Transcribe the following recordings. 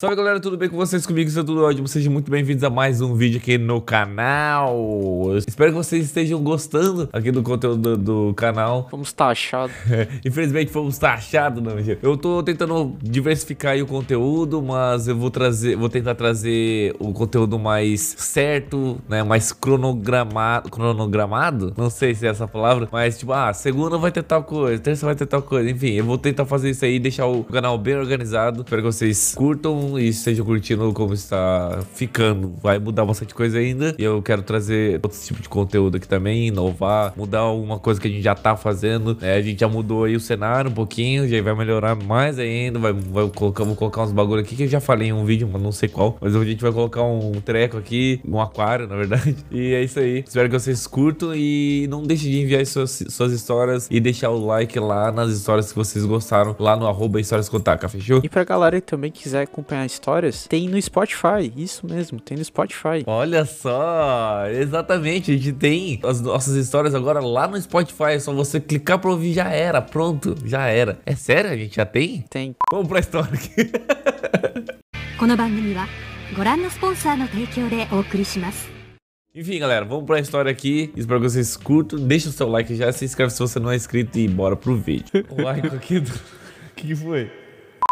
Salve galera, tudo bem com vocês? Comigo é tudo ótimo. Sejam muito bem-vindos a mais um vídeo aqui no canal. Eu espero que vocês estejam gostando aqui do conteúdo do, do canal. Fomos taxados. Infelizmente fomos taxados, não, mentira. Eu tô tentando diversificar o conteúdo, mas eu vou trazer, vou tentar trazer o conteúdo mais certo, né? Mais cronogramado, cronogramado? Não sei se é essa palavra, mas tipo, ah, segunda vai ter tal coisa, terça vai ter tal coisa. Enfim, eu vou tentar fazer isso aí deixar o canal bem organizado. Espero que vocês curtam e estejam curtindo como está ficando. Vai mudar bastante coisa ainda. E eu quero trazer outro tipo de conteúdo aqui também, inovar, mudar alguma coisa que a gente já tá fazendo. É, a gente já mudou aí o cenário um pouquinho, já vai melhorar mais ainda. Vai, vai colocar, vou colocar uns bagulho aqui que eu já falei em um vídeo, mas não sei qual. Mas a gente vai colocar um treco aqui, um aquário, na verdade. E é isso aí. Espero que vocês curtam e não deixem de enviar suas, suas histórias e deixar o like lá nas histórias que vocês gostaram, lá no arroba histórias contaca, fechou? E pra galera que também quiser acompanhar histórias, tem no Spotify. Isso mesmo, tem no Spotify. Olha só, exatamente, a gente tem as nossas histórias agora lá no Spotify, é só você clicar pra ouvir, já era, pronto, já era. É sério, a gente já tem? Tem. Vamos pra história aqui. この番組はご覧のスポンサーの提供でお送りします Enfim, galera, vamos pra história aqui. Espero que vocês curtam. Deixa o seu like já, se inscreve se você não é inscrito e bora pro vídeo. O like aqui do... O que, que foi?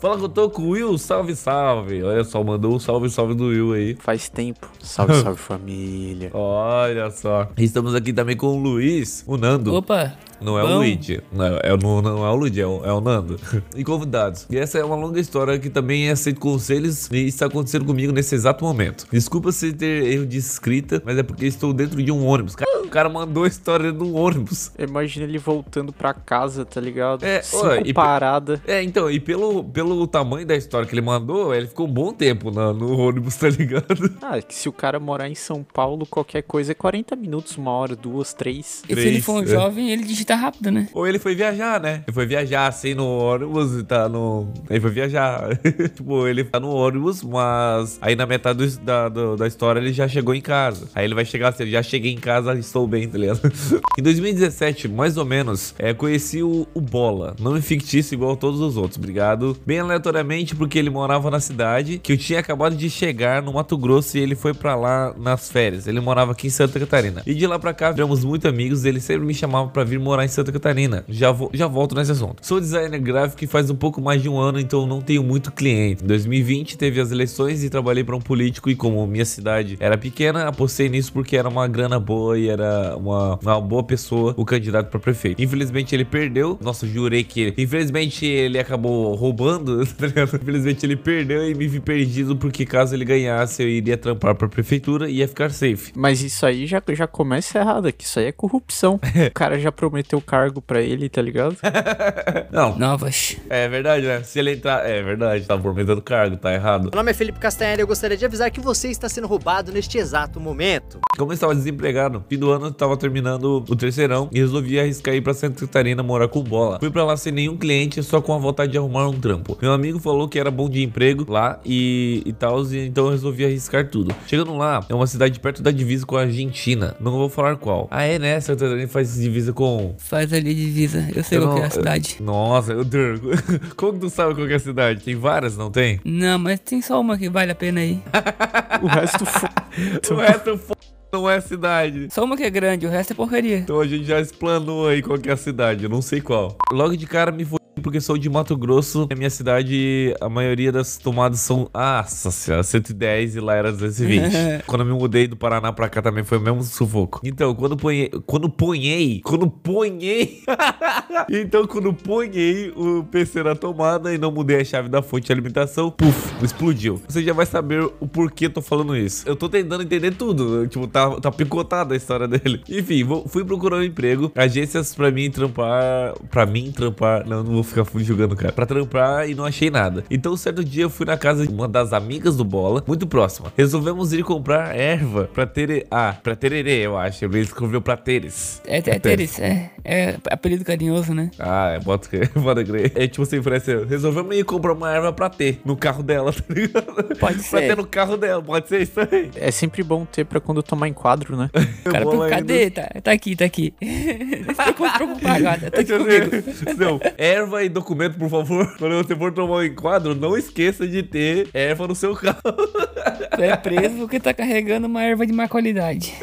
Fala que eu tô com o Will, salve, salve. Olha só, mandou um salve, salve do Will aí. Faz tempo. Salve, salve família. Olha só. Estamos aqui também com o Luiz, o Nando. Opa, Não é o Bom. Luigi, não é, é o- não, não é o Luigi, é o, é o Nando. E convidados. E essa é uma longa história que também aceito conselhos e está acontecendo comigo nesse exato momento. Desculpa se ter erro de escrita, mas é porque estou dentro de um ônibus. O cara mandou a história de um ônibus. Imagina ele voltando pra casa, tá ligado? É, Cinco e pe- parada. É, então, e pelo, pelo tamanho da história que ele mandou, ele ficou um bom tempo na- no ônibus, tá ligado? Ah, que se o cara morar em São Paulo, qualquer coisa é 40 minutos, uma hora, duas, três. e se ele Três, for um é. jovem, ele digita rápido, né? Ou ele foi viajar, né? Ele foi viajar assim no ônibus e tá no. Ele foi viajar. tipo, ele tá no ônibus, mas aí na metade do- da, do- da história ele já chegou em casa. Aí ele vai chegar assim, já cheguei em casa, estou bem, tá ligado? em 2017, mais ou menos, é, conheci o, o Bola. Nome fictício igual a todos os outros, obrigado. Bem aleatoriamente, porque ele morava na cidade, que eu tinha acabado de chegar no Mato Grosso e ele foi pra lá nas férias. Ele morava aqui em Santa Catarina. E de lá pra cá, viramos muito amigos. Ele sempre me chamava pra vir morar em Santa Catarina. Já, já volto nesse assunto. Sou designer gráfico e faz um pouco mais de um ano, então não tenho muito cliente. Em 2020 teve as eleições e trabalhei pra um político. E como minha cidade era pequena, apostei nisso porque era uma grana boa e era uma, uma boa pessoa o candidato pra prefeito. Infelizmente ele perdeu. Nossa, jurei que ele. Infelizmente ele acabou roubando, tá ligado? Infelizmente ele perdeu e me vi perdido porque caso ele ganhasse eu iria trampar pra prefeitura e ia ficar safe. Mas isso aí já, já começa errado, que isso aí é corrupção. o cara já prometeu cargo pra ele, tá ligado? Não, Novas. é verdade, né? Se ele entrar. É verdade, tá prometendo cargo, tá errado. Meu nome é Felipe Castanheira e eu gostaria de avisar que você está sendo roubado neste exato momento. Como eu estava desempregado, fim do ano eu estava terminando o terceirão e resolvi arriscar ir pra Santa Catarina morar com bola. Fui pra lá sem nenhum cliente, só com a vontade de arrumar um trampo. Meu amigo falou que era bom de emprego lá e, e tal, e então eu resolvi arriscar tudo. Chegando lá, é uma cidade perto da divisa com a Argentina. Não vou falar qual. Ah, é, né? Santa Catarina faz divisa com. Faz ali divisa. Eu sei Eu qual que é não- a cidade. Nossa, eu durmo. Como que tu sabe qual que é a cidade? Tem várias, não tem? Não, mas tem só uma que vale a pena aí. O resto foi. O resto f... não é cidade. Só uma que é grande, o resto é porcaria. Então a gente já explanou aí qual que é a cidade, eu não sei qual. Logo de cara me foi porque sou de Mato Grosso, na minha cidade a maioria das tomadas são, ah, nossa senhora, 110 e lá era 220. quando eu me mudei do Paraná pra cá também foi o mesmo sufoco. Então, quando ponhei, quando ponhei, quando ponhei, então quando ponhei o PC na tomada e não mudei a chave da fonte de alimentação, puf, explodiu. Você já vai saber o porquê eu tô falando isso. Eu tô tentando entender tudo, tipo, tá, tá picotada a história dele. Enfim, vou- fui procurar um emprego, agências pra mim trampar, pra mim trampar, não, não vou ficar julgando, cara, pra trampar e não achei nada. Então, certo dia eu fui na casa de uma das amigas do Bola, muito próxima. Resolvemos ir comprar erva pra ter, ah, pra tererê, eu acho. Ele escreveu pra teres. É, é Teres, é, é apelido carinhoso, né? Ah, é, bota bota crer. É tipo assim, parece, resolvemos ir comprar uma erva pra ter no carro dela, tá ligado? Pode Pra ser. ter no carro dela, pode ser isso aí. É sempre bom ter pra quando tomar enquadro, né? O cara, Bola cadê? Tá, tá aqui, tá aqui. Não se preocupar agora, tá aqui comigo. Não, erva aí documento, por favor. Quando você for tomar um enquadro, não esqueça de ter erva no seu carro. Tu é preso porque tá carregando uma erva de má qualidade.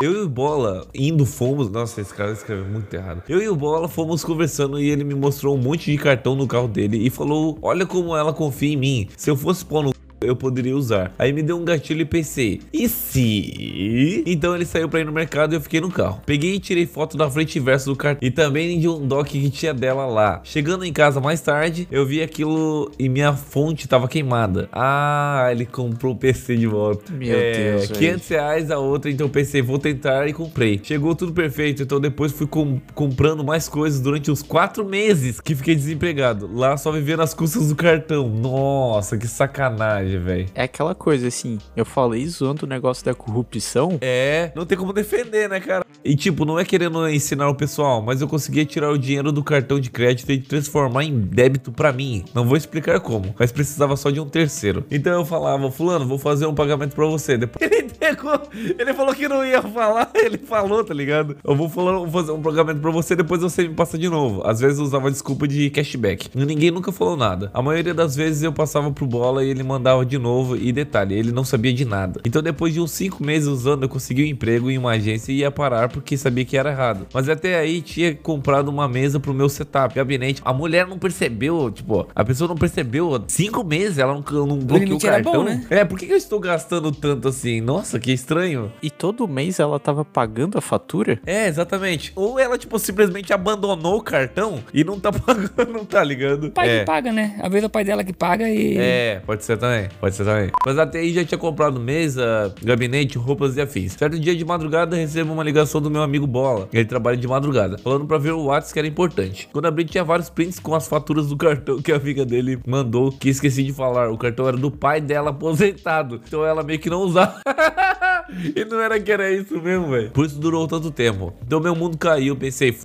Eu e o Bola indo fomos. Nossa, esse cara escreveu muito errado. Eu e o Bola fomos conversando e ele me mostrou um monte de cartão no carro dele e falou: Olha como ela confia em mim. Se eu fosse pôr no eu poderia usar. Aí me deu um gatilho e pensei, e se? Então ele saiu pra ir no mercado e eu fiquei no carro. Peguei e tirei foto da frente e verso do cartão e também de um dock que tinha dela lá. Chegando em casa mais tarde, eu vi aquilo e minha fonte tava queimada. Ah, ele comprou o PC de volta. Meu é, Deus, velho. 500 reais a outra, então pensei, vou tentar e comprei. Chegou tudo perfeito, então depois fui com- comprando mais coisas durante os quatro meses que fiquei desempregado. Lá só vivendo as custas do cartão. Nossa, que sacanagem, velho. É aquela coisa assim, eu falei zoando o negócio da corrupção. É, não tem como defender, né, cara? E tipo, não é querendo ensinar o pessoal, mas eu conseguia tirar o dinheiro do cartão de crédito e transformar em débito pra mim. Não vou explicar como, mas precisava só de um terceiro. Então eu falava, fulano, vou fazer um pagamento pra você. Depois ele pegou, ele falou que não ia falar, ele falou, tá ligado? Eu vou, falar, vou fazer um pagamento pra você, depois você me passa de novo. Às vezes eu usava desculpa de cashback. Ninguém nunca falou nada. A maioria das vezes eu passava pro bola e ele mandava de novo. E detalhe, ele não sabia de nada. Então depois de uns 5 meses usando, eu consegui um emprego em uma agência e ia parar porque sabia que era errado. Mas até aí tinha comprado uma mesa pro meu setup, gabinete. A mulher não percebeu, tipo, a pessoa não percebeu. 5 meses ela não, não bloqueou o cartão. bom, né? É, por que eu estou gastando tanto assim? Nossa, que estranho. E todo mês ela tava pagando a fatura? É, exatamente. Ou ela, tipo, simplesmente abandonou o cartão e não tá pagando, não tá ligado? O pai é. que paga, né? Às vezes é o pai dela que paga e. É, pode ser pode ser também. Mas até aí já tinha comprado mesa, gabinete, roupas e afins. Certo dia de madrugada recebo uma ligação do meu amigo Bola. Ele trabalha de madrugada, falando pra ver o WhatsApp que era importante. Quando abri tinha vários prints com as faturas do cartão que a amiga dele mandou, que esqueci de falar. O cartão era do pai dela aposentado. Então ela meio que não usava. e não era que era isso mesmo, velho. Por isso durou tanto tempo. Então meu mundo caiu, pensei,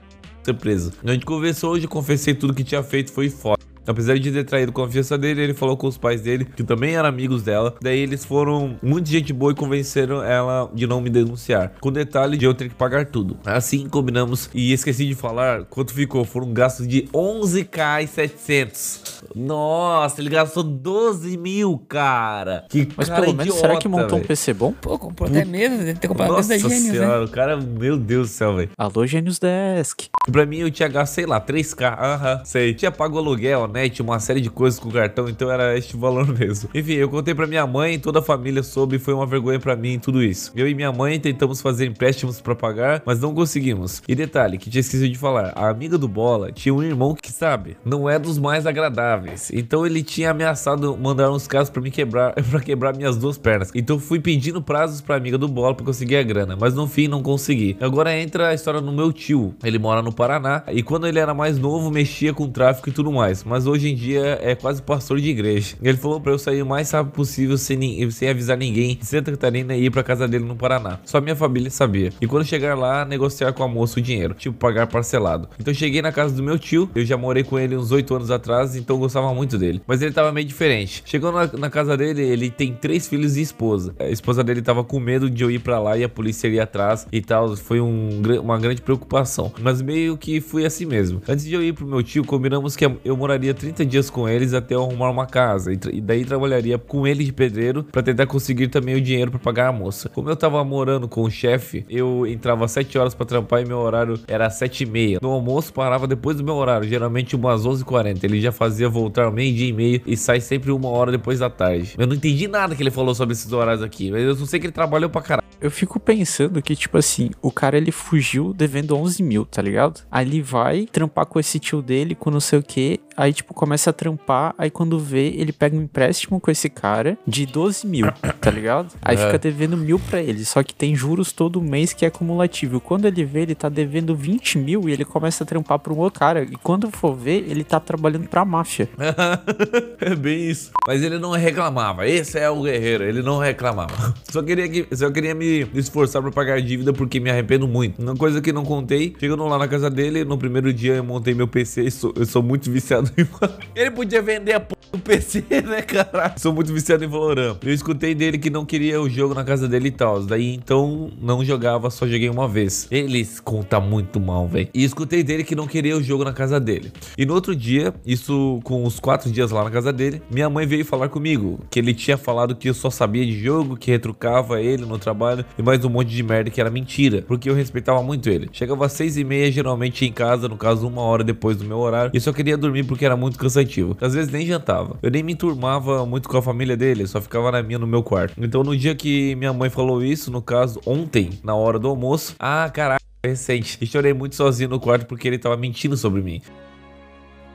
ser preso. A gente conversou hoje, confessei tudo que tinha feito, foi foda. Apesar de ter traído a confiança dele, ele falou com os pais dele, que também eram amigos dela. Daí eles foram muito gente boa e convenceram ela de não me denunciar. Com detalhe de eu ter que pagar tudo. Assim combinamos e esqueci de falar quanto ficou. Foram gastos de 11k e 700. Nossa, ele gastou 12 mil, cara. Que Mas cara pelo menos, será que montou um velho. PC bom? Pô, comprou até mesa, deve ter comprado Nossa da Gênios, né? senhora, o cara, meu Deus do céu, velho. Alô, Gênios Desk. Pra mim eu tinha gasto, sei lá, 3k. Aham, sei. Tinha pago aluguel, net, uma série de coisas com o cartão, então era este valor mesmo. Enfim, eu contei pra minha mãe, toda a família soube e foi uma vergonha pra mim tudo isso. Eu e minha mãe tentamos fazer empréstimos pra pagar, mas não conseguimos. E detalhe, que tinha esquecido de falar, a amiga do Bola tinha um irmão que, sabe, não é dos mais agradáveis. Então ele tinha ameaçado mandar uns casos pra me quebrar, pra quebrar minhas duas pernas. Então fui pedindo prazos pra amiga do Bola pra conseguir a grana, mas no fim não consegui. Agora entra a história no meu tio. Ele mora no Paraná e quando ele era mais novo mexia com tráfico e tudo mais, mas hoje em dia é quase pastor de igreja. Ele falou pra eu sair o mais rápido possível sem, sem avisar ninguém de Santa Catarina e ir pra casa dele no Paraná. Só minha família sabia. E quando chegar lá, negociar com a moça o dinheiro, tipo pagar parcelado. Então cheguei na casa do meu tio, eu já morei com ele uns 8 anos atrás, então eu gostava muito dele. Mas ele tava meio diferente. Chegando na, na casa dele, ele tem três filhos e esposa. A esposa dele tava com medo de eu ir pra lá e a polícia ir atrás e tal. Foi um, uma grande preocupação. Mas meio que fui assim mesmo. Antes de eu ir pro meu tio, combinamos que eu moraria 30 dias com eles até eu arrumar uma casa. E, e daí trabalharia com ele de pedreiro pra tentar conseguir também o dinheiro pra pagar a moça. Como eu tava morando com o chefe, eu entrava às 7 horas pra trampar e meu horário era 7 e meia. No almoço parava depois do meu horário, geralmente umas 11h40. Ele já fazia voltar meio-dia e meio e sai sempre uma hora depois da tarde. Eu não entendi nada que ele falou sobre esses horários aqui, mas eu só sei que ele trabalhou pra caralho. Eu fico pensando que, tipo assim, o cara ele fugiu devendo 11 mil, tá ligado? Aí ele vai trampar com esse tio dele, com não sei o que. Aí, tipo, começa a trampar. Aí quando vê, ele pega um empréstimo com esse cara de 12 mil, tá ligado? Aí É. fica devendo mil pra ele. Só que tem juros todo mês que é acumulativo. Quando ele vê, ele tá devendo 20 mil e ele começa a trampar pra um outro cara. E quando for ver, ele tá trabalhando pra máfia. é bem isso. Mas ele não reclamava. Esse é o guerreiro. Ele não reclamava. Só queria, que, só queria me esforçar pra pagar dívida porque me arrependo muito. Uma coisa que não contei. Chegando lá na casa dele, no primeiro dia eu montei meu PC e sou- eu sou muito viciado. Ele podia vender a p O PC, né, cara? Sou muito viciado em Valorant. Eu escutei dele que não queria o jogo na casa dele e tal. Daí então não jogava, só joguei uma vez. Eles conta muito mal, velho. E escutei dele que não queria o jogo na casa dele. E no outro dia, isso com uns quatro dias lá na casa dele, minha mãe veio falar comigo que ele tinha falado que eu só sabia de jogo, que retrucava ele no trabalho e mais um monte de merda que era mentira, porque eu respeitava muito ele. Chegava às seis e meia, geralmente em casa, no caso uma hora depois do meu horário, e só queria dormir porque era muito cansativo. Às vezes nem jantava. Eu nem me enturmava muito com a família dele, só ficava na minha no meu quarto. Então no dia que minha mãe falou isso, no caso ontem, na hora do almoço, ah, caralho, recente. E chorei muito sozinho no quarto porque ele tava mentindo sobre mim.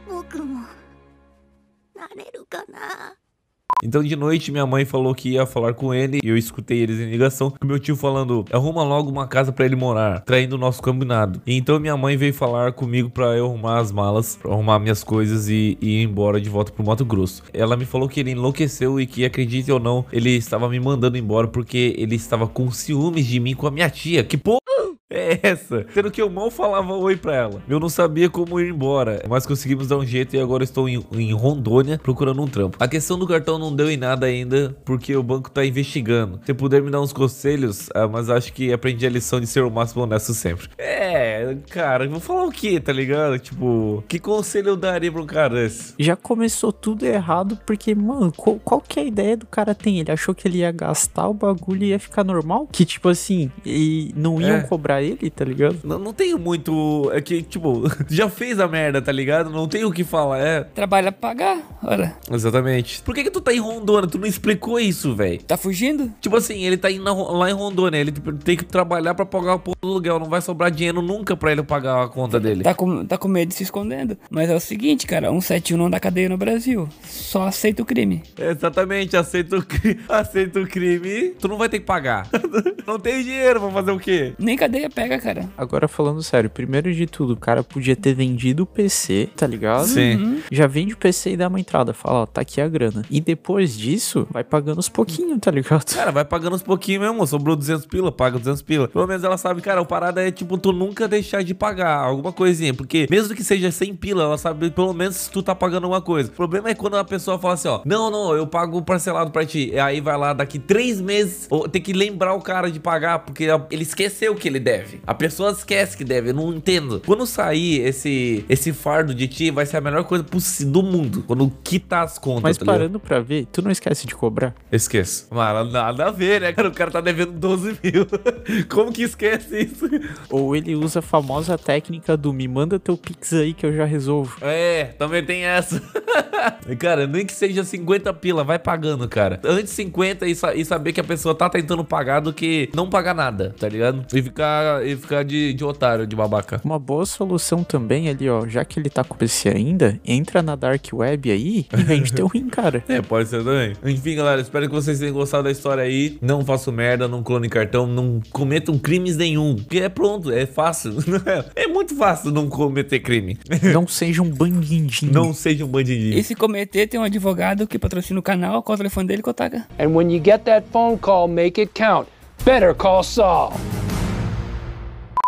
僕もなれるかな então de noite minha mãe falou que ia falar com ele e eu escutei eles em ligação com meu tio falando: "Arruma logo uma casa pra ele morar", traindo o nosso combinado. E então minha mãe veio falar comigo pra eu arrumar as malas, pra arrumar minhas coisas e, e ir embora de volta pro Mato Grosso. Ela me falou que ele enlouqueceu e que acredite ou não, ele estava me mandando embora porque ele estava com ciúmes de mim com a minha tia. Que porra é essa? Sendo que eu mal falava oi pra ela. Eu não sabia como ir embora, mas conseguimos dar um jeito e agora estou em, em Rondônia procurando um trampo. A questão do cartão não deu em nada ainda, porque o banco tá investigando. Se puder me dar uns conselhos, ah, mas acho que aprendi a lição de ser o máximo honesto sempre. É, cara, vou falar o que, tá ligado? Tipo, que conselho eu daria pra um cara desse? Já começou tudo errado, porque, mano, qual, qual que é a ideia do cara tem? Ele achou que ele ia gastar o bagulho e ia ficar normal? Que, tipo assim, e não iam É. cobrar ele, tá ligado? Não, não tenho muito. É que, tipo, já fez a merda, tá ligado? Não tenho o que falar. É, Trabalha pra pagar, ora. exatamente. Por que, que tu tá em Rondônia? Tu não explicou isso, velho. Tá fugindo? Tipo assim, ele tá indo lá em Rondônia, ele tem que trabalhar pra pagar o porra do aluguel, não vai sobrar dinheiro nunca pra ele pagar a conta dele. Tá com, tá com medo de se escondendo. Mas é o seguinte, cara, 171 não dá cadeia no Brasil. Só aceita o crime. Exatamente, aceita o, cri... aceita o crime, tu não vai ter que pagar. não tem dinheiro pra fazer o quê? Nem cadeia pega, cara. Agora falando sério, primeiro de tudo, o cara podia ter vendido o PC, tá ligado? Sim. Já vende o PC e dá uma entrada. Fala, ó, tá aqui a grana. E depois disso, vai pagando os pouquinhos, tá ligado? Cara, vai pagando uns pouquinhos mesmo, sobrou 200 pila, paga 200 pila. Pelo menos ela sabe, cara, o parada é tipo tu nunca deixar de pagar alguma coisinha, porque mesmo que seja 100 pila, ela sabe pelo menos se tu tá pagando alguma coisa. O problema é quando a pessoa fala assim, ó, não, não, eu pago parcelado pra ti. E aí vai lá, daqui três meses, ou tem que lembrar o cara de pagar, porque ele esqueceu que ele deve. A pessoa esquece que deve, eu não entendo. Quando sair esse, esse fardo de ti, vai ser a melhor coisa possível do mundo. Quando quitar as contas, Mas tá ligado? parando pra ver, tu não esquece de cobrar. Esqueço. Mano, nada a ver, né, cara? O cara tá devendo 12 mil. Como que esquece isso? Ou ele usa famosa técnica do me manda teu pix aí que eu já resolvo. É, também tem essa. cara, nem que seja 50 pila, vai pagando, cara. Antes 50 e, sa- e saber que a pessoa tá tentando pagar do que não pagar nada, tá ligado? E ficar, e ficar de, de otário, de babaca. Uma boa solução também ali, ó, já que ele tá com PC ainda, entra na Dark Web aí e vende teu rim, cara. É, pode ser também. Enfim, galera, espero que vocês tenham gostado da história aí. Não façam merda, não clone cartão, não cometam crimes nenhum. Porque é pronto, é fácil. É muito fácil não cometer crime. Não seja um bandidinho. Não seja um bandidinho. E se cometer, tem um advogado que patrocina o canal, qual é o telefone dele, Kotaka? And when you get that phone call, make it count. Better call Saul.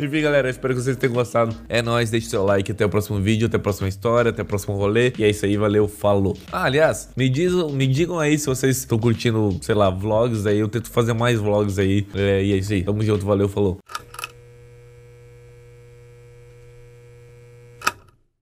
Enfim, galera, espero que vocês tenham gostado. É nóis, deixe seu like. Até o próximo vídeo, até a próxima história, até o próximo rolê. E é isso aí, valeu, falou. Ah, aliás, me, diz, me digam aí se vocês estão curtindo, sei lá, vlogs aí. Eu tento fazer mais vlogs aí. É, e é isso aí. Tamo junto, valeu, falou.